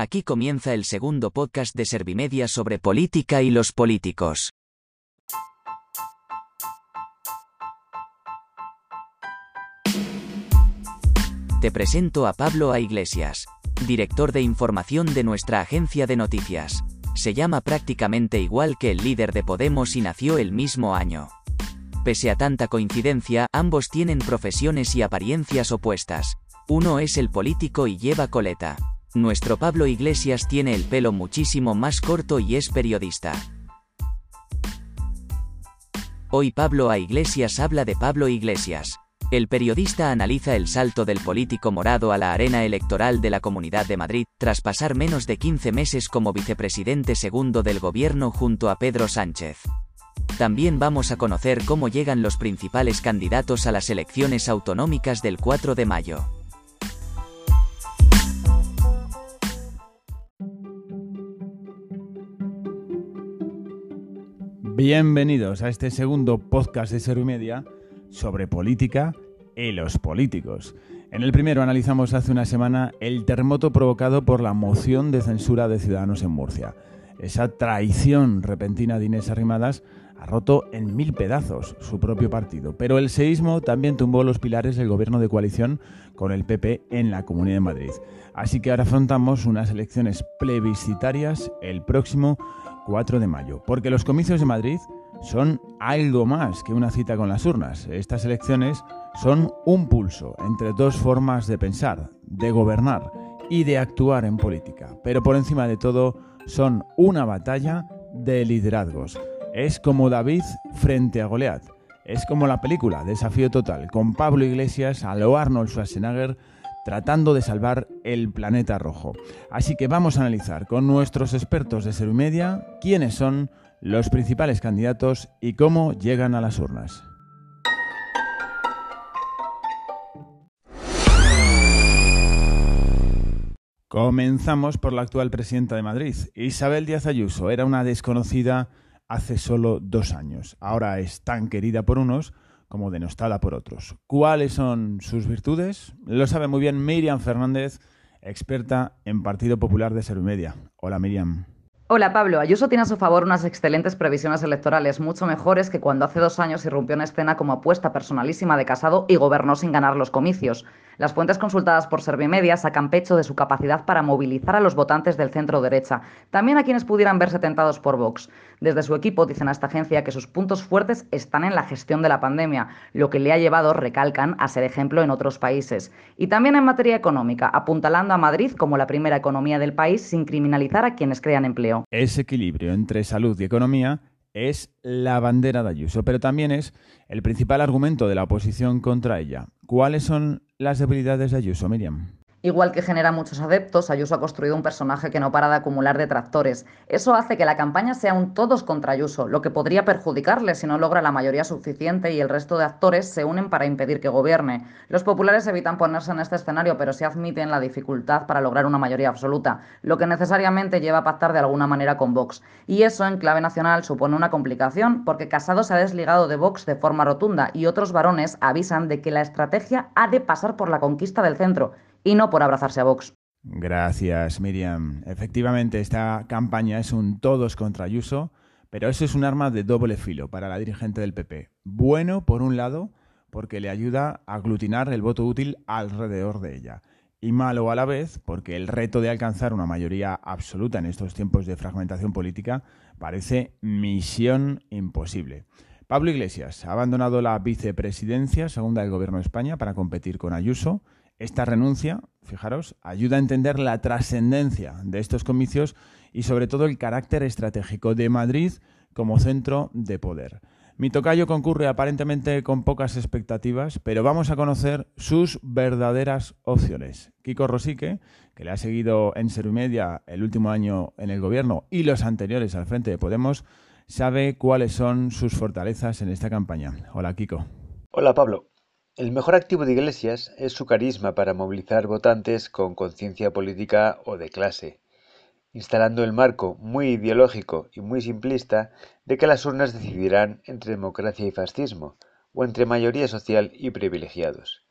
Aquí comienza el segundo podcast de Servimedia sobre política y los políticos. Te presento a Pablo A. Iglesias, director de información de nuestra agencia de noticias. Se llama prácticamente igual que el líder de Podemos y nació el mismo año. Pese a tanta coincidencia, ambos tienen profesiones y apariencias opuestas. Uno es el político y lleva coleta. Nuestro Pablo Iglesias tiene el pelo muchísimo más corto y es periodista. Hoy Pablo a Iglesias habla de Pablo Iglesias. El periodista analiza el salto del político morado a la arena electoral de la Comunidad de Madrid, tras pasar menos de 15 meses como vicepresidente segundo del gobierno junto a Pedro Sánchez. También vamos a conocer cómo llegan los principales candidatos a las elecciones autonómicas del 4 de mayo. Bienvenidos a este segundo podcast de Servimedia sobre política y los políticos. En el primero analizamos hace una semana el terremoto provocado por la moción de censura de Ciudadanos en Murcia. Esa traición repentina de Inés Arrimadas ha roto en mil pedazos su propio partido, pero el seísmo también tumbó los pilares del gobierno de coalición con el PP en la Comunidad de Madrid. Así que ahora afrontamos unas elecciones plebiscitarias el próximo 4 de mayo, porque los comicios de Madrid son algo más que una cita con las urnas. Estas elecciones son un pulso entre dos formas de pensar, de gobernar y de actuar en política. Pero por encima de todo, son una batalla de liderazgos. Es como David frente a Goliat. Es como la película Desafío Total, con Pablo Iglesias a lo Arnold Schwarzenegger tratando de salvar el planeta rojo. Así que vamos a analizar con nuestros expertos de Servimedia quiénes son los principales candidatos y cómo llegan a las urnas. Comenzamos por la actual presidenta de Madrid. Isabel Díaz Ayuso era una desconocida hace solo dos años. Ahora es tan querida por unos como denostada por otros. ¿Cuáles son sus virtudes? Lo sabe muy bien Miriam Fernández, experta en Partido Popular de Servimedia. Hola Miriam. Hola Pablo, Ayuso tiene a su favor unas excelentes previsiones electorales, mucho mejores que cuando hace dos años irrumpió en escena como apuesta personalísima de Casado y gobernó sin ganar los comicios. Las fuentes consultadas por Servimedia sacan pecho de su capacidad para movilizar a los votantes del centro derecha, también a quienes pudieran verse tentados por Vox. Desde su equipo dicen a esta agencia que sus puntos fuertes están en la gestión de la pandemia, lo que le ha llevado, recalcan, a ser ejemplo en otros países. Y también en materia económica, apuntalando a Madrid como la primera economía del país sin criminalizar a quienes crean empleo. Ese equilibrio entre salud y economía es la bandera de Ayuso, pero también es el principal argumento de la oposición contra ella. ¿Cuáles son las debilidades de Ayuso, Miriam? Igual que genera muchos adeptos, Ayuso ha construido un personaje que no para de acumular detractores. Eso hace que la campaña sea un todos contra Ayuso, lo que podría perjudicarle si no logra la mayoría suficiente y el resto de actores se unen para impedir que gobierne. Los populares evitan ponerse en este escenario, pero sí admiten la dificultad para lograr una mayoría absoluta, lo que necesariamente lleva a pactar de alguna manera con Vox. Y eso, en clave nacional, supone una complicación, porque Casado se ha desligado de Vox de forma rotunda y otros varones avisan de que la estrategia ha de pasar por la conquista del centro y no por abrazarse a Vox. Gracias, Miriam. Efectivamente, esta campaña es un todos contra Ayuso, pero eso es un arma de doble filo para la dirigente del PP. Bueno, por un lado, porque le ayuda a aglutinar el voto útil alrededor de ella. Y malo a la vez, porque el reto de alcanzar una mayoría absoluta en estos tiempos de fragmentación política parece misión imposible. Pablo Iglesias ha abandonado la vicepresidencia segunda del Gobierno de España para competir con Ayuso esta renuncia, fijaros, ayuda a entender la trascendencia de estos comicios y sobre todo el carácter estratégico de Madrid como centro de poder. Mi tocayo concurre aparentemente con pocas expectativas, pero vamos a conocer sus verdaderas opciones. Kiko Rosique, que le ha seguido en Servimedia el último año en el gobierno y los anteriores al frente de Podemos, sabe cuáles son sus fortalezas en esta campaña. Hola, Kiko. Hola, Pablo. El mejor activo de Iglesias es su carisma para movilizar votantes con conciencia política o de clase, instalando el marco muy ideológico y muy simplista de que las urnas decidirán entre democracia y fascismo, o entre mayoría social y privilegiados.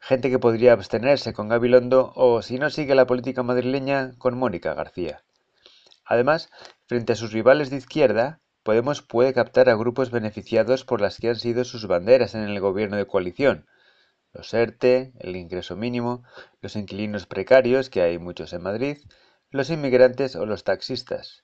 gente que podría abstenerse con Gabilondo o, si no sigue la política madrileña, con Mónica García. Además, frente a sus rivales de izquierda, Podemos puede captar a grupos beneficiados por las que han sido sus banderas en el gobierno de coalición, los ERTE, el ingreso mínimo, los inquilinos precarios, que hay muchos en Madrid, los inmigrantes o los taxistas.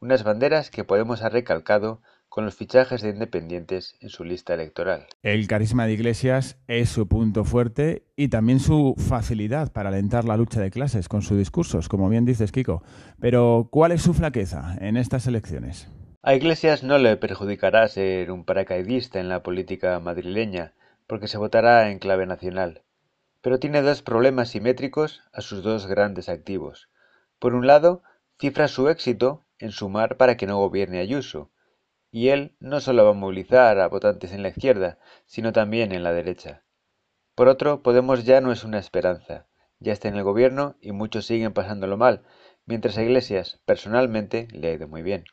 Unas banderas que Podemos ha recalcado con los fichajes de independientes en su lista electoral. El carisma de Iglesias es su punto fuerte y también su facilidad para alentar la lucha de clases con sus discursos, como bien dices Kiko. Pero, ¿cuál es su flaqueza en estas elecciones? A Iglesias no le perjudicará ser un paracaidista en la política madrileña, porque se votará en clave nacional. Pero tiene dos problemas simétricos a sus dos grandes activos. Por un lado, cifra su éxito en sumar para que no gobierne Ayuso, y él no solo va a movilizar a votantes en la izquierda, sino también en la derecha. Por otro, Podemos ya no es una esperanza, ya está en el gobierno y muchos siguen pasándolo mal, mientras a Iglesias, personalmente, le ha ido muy bien.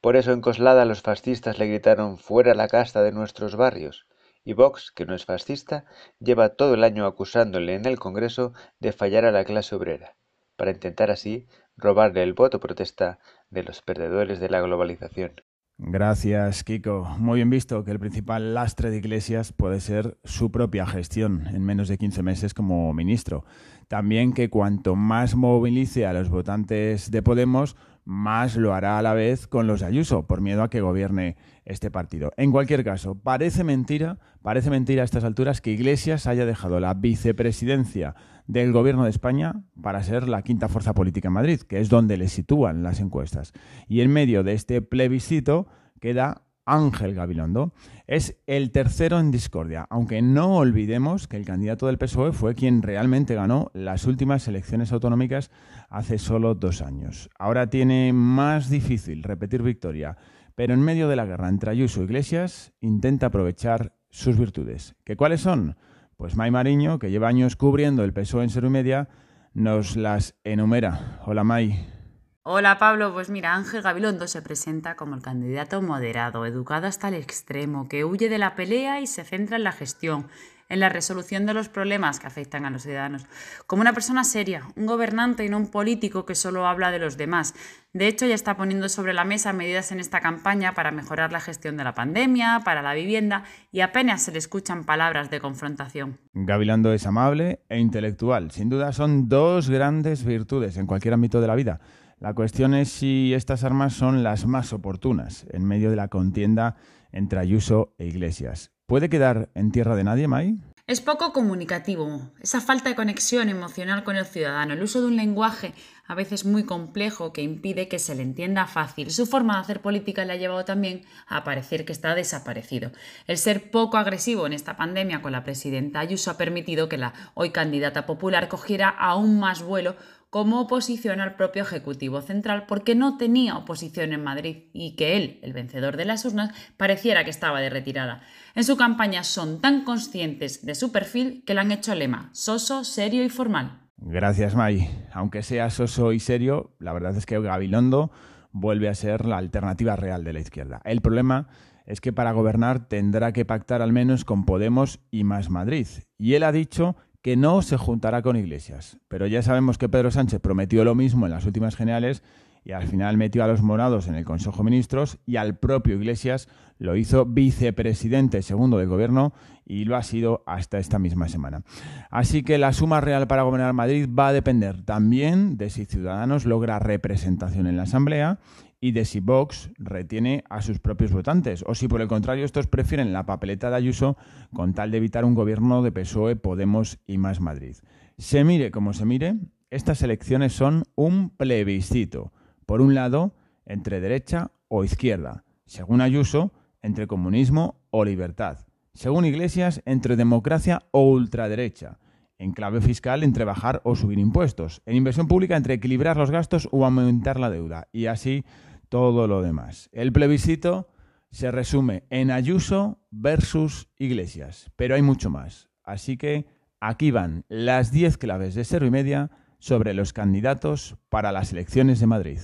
Por eso en Coslada los fascistas le gritaron fuera la casta de nuestros barrios, y Vox, que no es fascista, lleva todo el año acusándole en el Congreso de fallar a la clase obrera, para intentar así robarle el voto protesta de los perdedores de la globalización. Gracias, Kiko. Muy bien visto que el principal lastre de Iglesias puede ser su propia gestión en menos de 15 meses como ministro. También que cuanto más movilice a los votantes de Podemos, más lo hará a la vez con los de Ayuso, por miedo a que gobierne este partido. En cualquier caso, parece mentira, parece mentira a estas alturas que Iglesias haya dejado la vicepresidencia del Gobierno de España para ser la quinta fuerza política en Madrid, que es donde le sitúan las encuestas. Y en medio de este plebiscito queda Ángel Gabilondo. Es el tercero en discordia, aunque no olvidemos que el candidato del PSOE fue quien realmente ganó las últimas elecciones autonómicas hace solo dos años. Ahora tiene más difícil repetir victoria, pero en medio de la guerra entre Ayuso e Iglesias intenta aprovechar sus virtudes. ¿Qué cuáles son? Pues May Mariño, que lleva años cubriendo el PSOE en Ser Media, nos las enumera. Hola May. Hola Pablo, pues mira, Ángel Gabilondo se presenta como el candidato moderado, educado hasta el extremo, que huye de la pelea y se centra en la gestión, en la resolución de los problemas que afectan a los ciudadanos, como una persona seria, un gobernante y no un político que solo habla de los demás. De hecho, ya está poniendo sobre la mesa medidas en esta campaña para mejorar la gestión de la pandemia, para la vivienda, y apenas se le escuchan palabras de confrontación. Gavilando es amable e intelectual. Sin duda son dos grandes virtudes en cualquier ámbito de la vida. La cuestión es si estas armas son las más oportunas en medio de la contienda entre Ayuso e Iglesias. ¿Puede quedar en tierra de nadie, May? Es poco comunicativo, esa falta de conexión emocional con el ciudadano, el uso de un lenguaje a veces muy complejo que impide que se le entienda fácil. Su forma de hacer política le ha llevado también a parecer que está desaparecido. El ser poco agresivo en esta pandemia con la presidenta Ayuso ha permitido que la hoy candidata popular cogiera aún más vuelo como oposición al propio Ejecutivo Central porque no tenía oposición en Madrid y que él, el vencedor de las urnas, pareciera que estaba de retirada. En su campaña son tan conscientes de su perfil que le han hecho lema, soso, serio y formal. Gracias, May. Aunque sea soso y serio, la verdad es que Gabilondo vuelve a ser la alternativa real de la izquierda. El problema es que para gobernar tendrá que pactar al menos con Podemos y Más Madrid. Y él ha dicho que no se juntará con Iglesias. Pero ya sabemos que Pedro Sánchez prometió lo mismo en las últimas generales y al final metió a los morados en el Consejo de Ministros y al propio Iglesias lo hizo vicepresidente segundo del gobierno y lo ha sido hasta esta misma semana. Así que la suma real para gobernar Madrid va a depender también de si Ciudadanos logra representación en la Asamblea y de si Vox retiene a sus propios votantes, o si por el contrario estos prefieren la papeleta de Ayuso con tal de evitar un gobierno de PSOE, Podemos y Más Madrid. Se mire como se mire, estas elecciones son un plebiscito. Por un lado, entre derecha o izquierda. Según Ayuso, entre comunismo o libertad. Según Iglesias, entre democracia o ultraderecha. En clave fiscal, entre bajar o subir impuestos. En inversión pública, entre equilibrar los gastos o aumentar la deuda. Y así todo lo demás. El plebiscito se resume en Ayuso versus Iglesias, pero hay mucho más. Así que aquí van las 10 claves de cero y media sobre los candidatos para las elecciones de Madrid.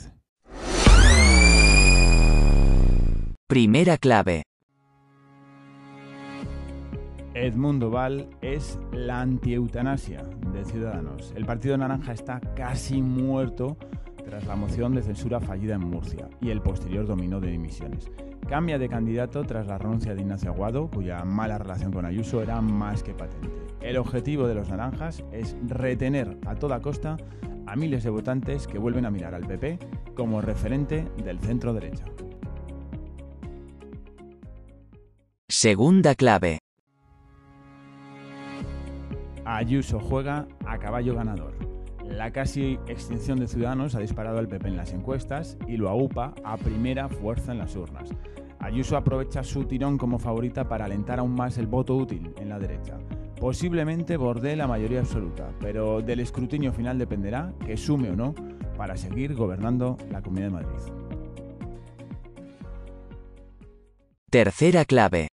Primera clave. Edmundo Val es la antieutanasia de Ciudadanos. El Partido Naranja está casi muerto tras la moción de censura fallida en Murcia y el posterior dominó de dimisiones. Cambia de candidato tras la renuncia de Ignacio Aguado, cuya mala relación con Ayuso era más que patente. El objetivo de los naranjas es retener a toda costa a miles de votantes que vuelven a mirar al PP como referente del centro derecha. Segunda clave. Ayuso juega a caballo ganador. La casi extinción de Ciudadanos ha disparado al PP en las encuestas y lo aupa a primera fuerza en las urnas. Ayuso aprovecha su tirón como favorita para alentar aún más el voto útil en la derecha. Posiblemente borde la mayoría absoluta, pero del escrutinio final dependerá que sume o no para seguir gobernando la Comunidad de Madrid. Tercera clave.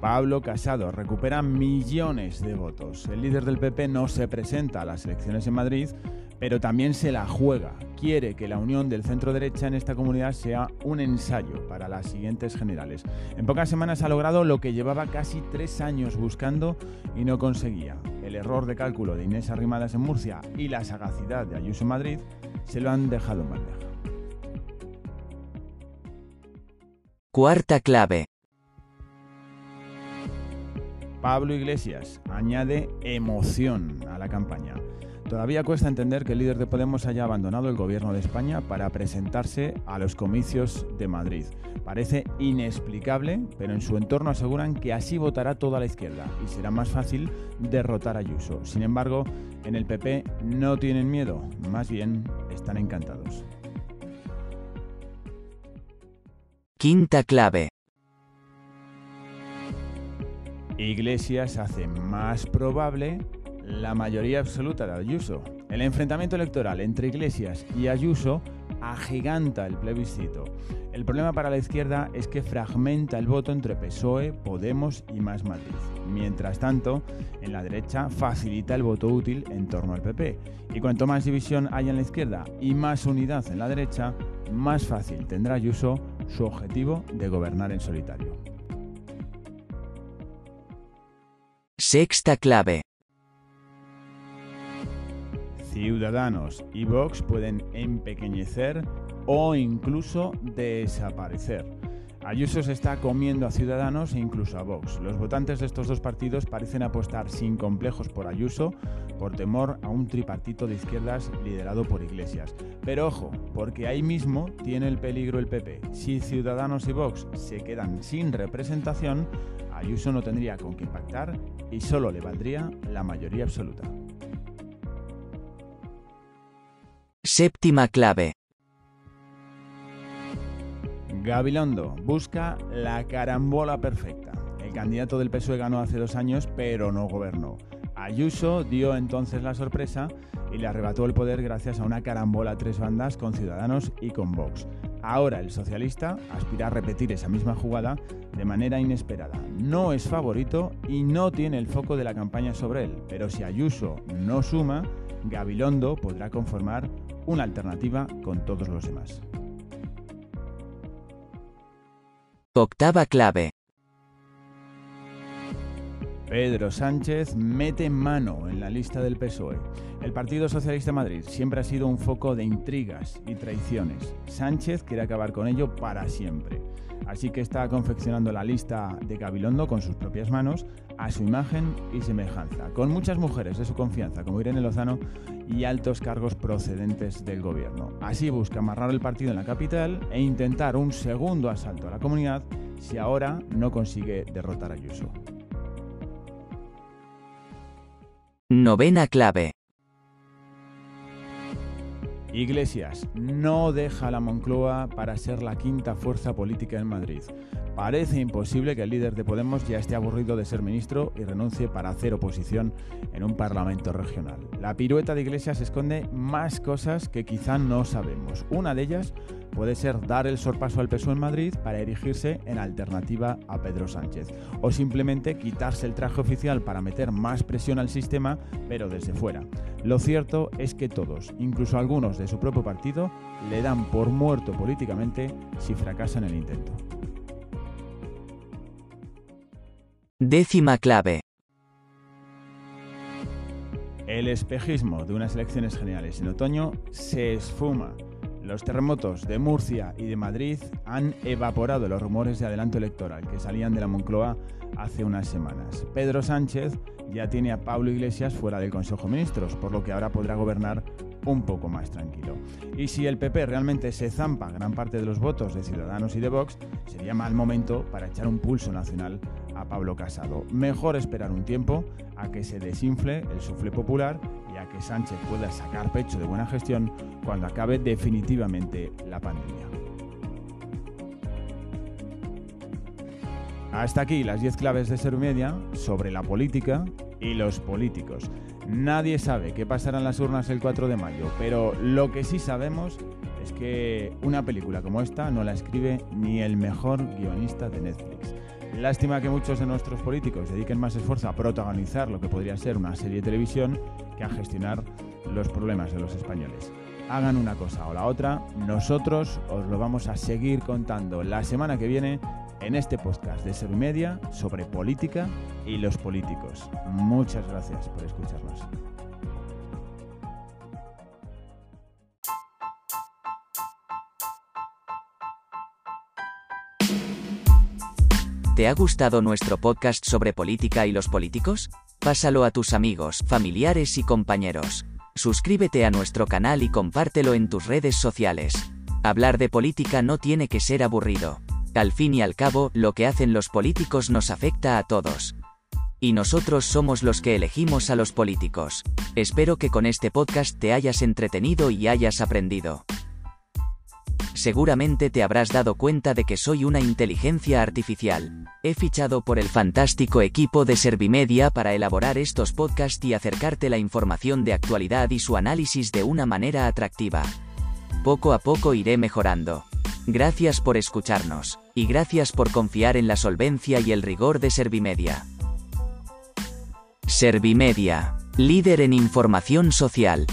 Pablo Casado recupera millones de votos. El líder del PP no se presenta a las elecciones en Madrid, pero también se la juega. Quiere que la unión del centro derecha en esta comunidad sea un ensayo para las siguientes generales. En pocas semanas ha logrado lo que llevaba casi tres años buscando y no conseguía. El error de cálculo de Inés Arrimadas en Murcia y la sagacidad de Ayuso Madrid se lo han dejado en bandeja. Cuarta clave. Pablo Iglesias añade emoción a la campaña. Todavía cuesta entender que el líder de Podemos haya abandonado el gobierno de España para presentarse a los comicios de Madrid. Parece inexplicable, pero en su entorno aseguran que así votará toda la izquierda y será más fácil derrotar a Ayuso. Sin embargo, en el PP no tienen miedo, más bien están encantados. Quinta clave. Iglesias hace más probable la mayoría absoluta de Ayuso. El enfrentamiento electoral entre Iglesias y Ayuso agiganta el plebiscito. El problema para la izquierda es que fragmenta el voto entre PSOE, Podemos y Más Madrid. Mientras tanto, en la derecha facilita el voto útil en torno al PP. Y cuanto más división haya en la izquierda y más unidad en la derecha, más fácil tendrá Ayuso su objetivo de gobernar en solitario. Sexta clave. Ciudadanos y Vox pueden empequeñecer o incluso desaparecer. Ayuso se está comiendo a Ciudadanos e incluso a Vox. Los votantes de estos dos partidos parecen apostar sin complejos por Ayuso por temor a un tripartito de izquierdas liderado por Iglesias. Pero ojo, porque ahí mismo tiene el peligro el PP. Si Ciudadanos y Vox se quedan sin representación, Ayuso no tendría con qué pactar y solo le valdría la mayoría absoluta. Séptima clave. Gabilondo busca la carambola perfecta. El candidato del PSOE ganó hace dos años, pero no gobernó. Ayuso dio entonces la sorpresa y le arrebató el poder gracias a una carambola a tres bandas con Ciudadanos y con Vox. Ahora el socialista aspira a repetir esa misma jugada de manera inesperada. No es favorito y no tiene el foco de la campaña sobre él, pero si Ayuso no suma, Gabilondo podrá conformar una alternativa con todos los demás. Octava clave. Pedro Sánchez mete mano en la lista del PSOE. El Partido Socialista de Madrid siempre ha sido un foco de intrigas y traiciones. Sánchez quiere acabar con ello para siempre. Así que está confeccionando la lista de Gabilondo con sus propias manos, a su imagen y semejanza, con muchas mujeres de su confianza, como Irene Lozano, y altos cargos procedentes del gobierno. Así busca amarrar el partido en la capital e intentar un segundo asalto a la comunidad si ahora no consigue derrotar a Ayuso. Novena clave. Iglesias no deja la Moncloa para ser la quinta fuerza política en Madrid. Parece imposible que el líder de Podemos ya esté aburrido de ser ministro y renuncie para hacer oposición en un parlamento regional. La pirueta de Iglesias esconde más cosas que quizá no sabemos. Una de ellas puede ser dar el sorpaso al PSOE en Madrid para erigirse en alternativa a Pedro Sánchez. O simplemente quitarse el traje oficial para meter más presión al sistema, pero desde fuera. Lo cierto es que todos, incluso algunos de su propio partido, le dan por muerto políticamente si fracasa en el intento. Décima clave. El espejismo de unas elecciones generales en otoño se esfuma. Los terremotos de Murcia y de Madrid han evaporado los rumores de adelanto electoral que salían de la Moncloa hace unas semanas. Pedro Sánchez ya tiene a Pablo Iglesias fuera del Consejo de Ministros, por lo que ahora podrá gobernar un poco más tranquilo. Y si el PP realmente se zampa gran parte de los votos de Ciudadanos y de Vox, sería mal momento para echar un pulso nacional a Pablo Casado. Mejor esperar un tiempo a que se desinfle el sufle popular que Sánchez pueda sacar pecho de buena gestión cuando acabe definitivamente la pandemia. Hasta aquí las 10 claves de Ser Media sobre la política y los políticos. Nadie sabe qué pasará en las urnas el 4 de mayo, pero lo que sí sabemos es que una película como esta no la escribe ni el mejor guionista de Netflix. Lástima que muchos de nuestros políticos dediquen más esfuerzo a protagonizar lo que podría ser una serie de televisión que a gestionar los problemas de los españoles. Hagan una cosa o la otra, nosotros os lo vamos a seguir contando la semana que viene en este podcast de Ser sobre política y los políticos. Muchas gracias por escucharnos. ¿Te ha gustado nuestro podcast sobre política y los políticos? Pásalo a tus amigos, familiares y compañeros. Suscríbete a nuestro canal y compártelo en tus redes sociales. Hablar de política no tiene que ser aburrido. Al fin y al cabo, lo que hacen los políticos nos afecta a todos. Y nosotros somos los que elegimos a los políticos. Espero que con este podcast te hayas entretenido y hayas aprendido. Seguramente te habrás dado cuenta de que soy una inteligencia artificial. He fichado por el fantástico equipo de Servimedia para elaborar estos podcasts y acercarte la información de actualidad y su análisis de una manera atractiva. Poco a poco iré mejorando. Gracias por escucharnos, y gracias por confiar en la solvencia y el rigor de Servimedia. Servimedia, líder en información social.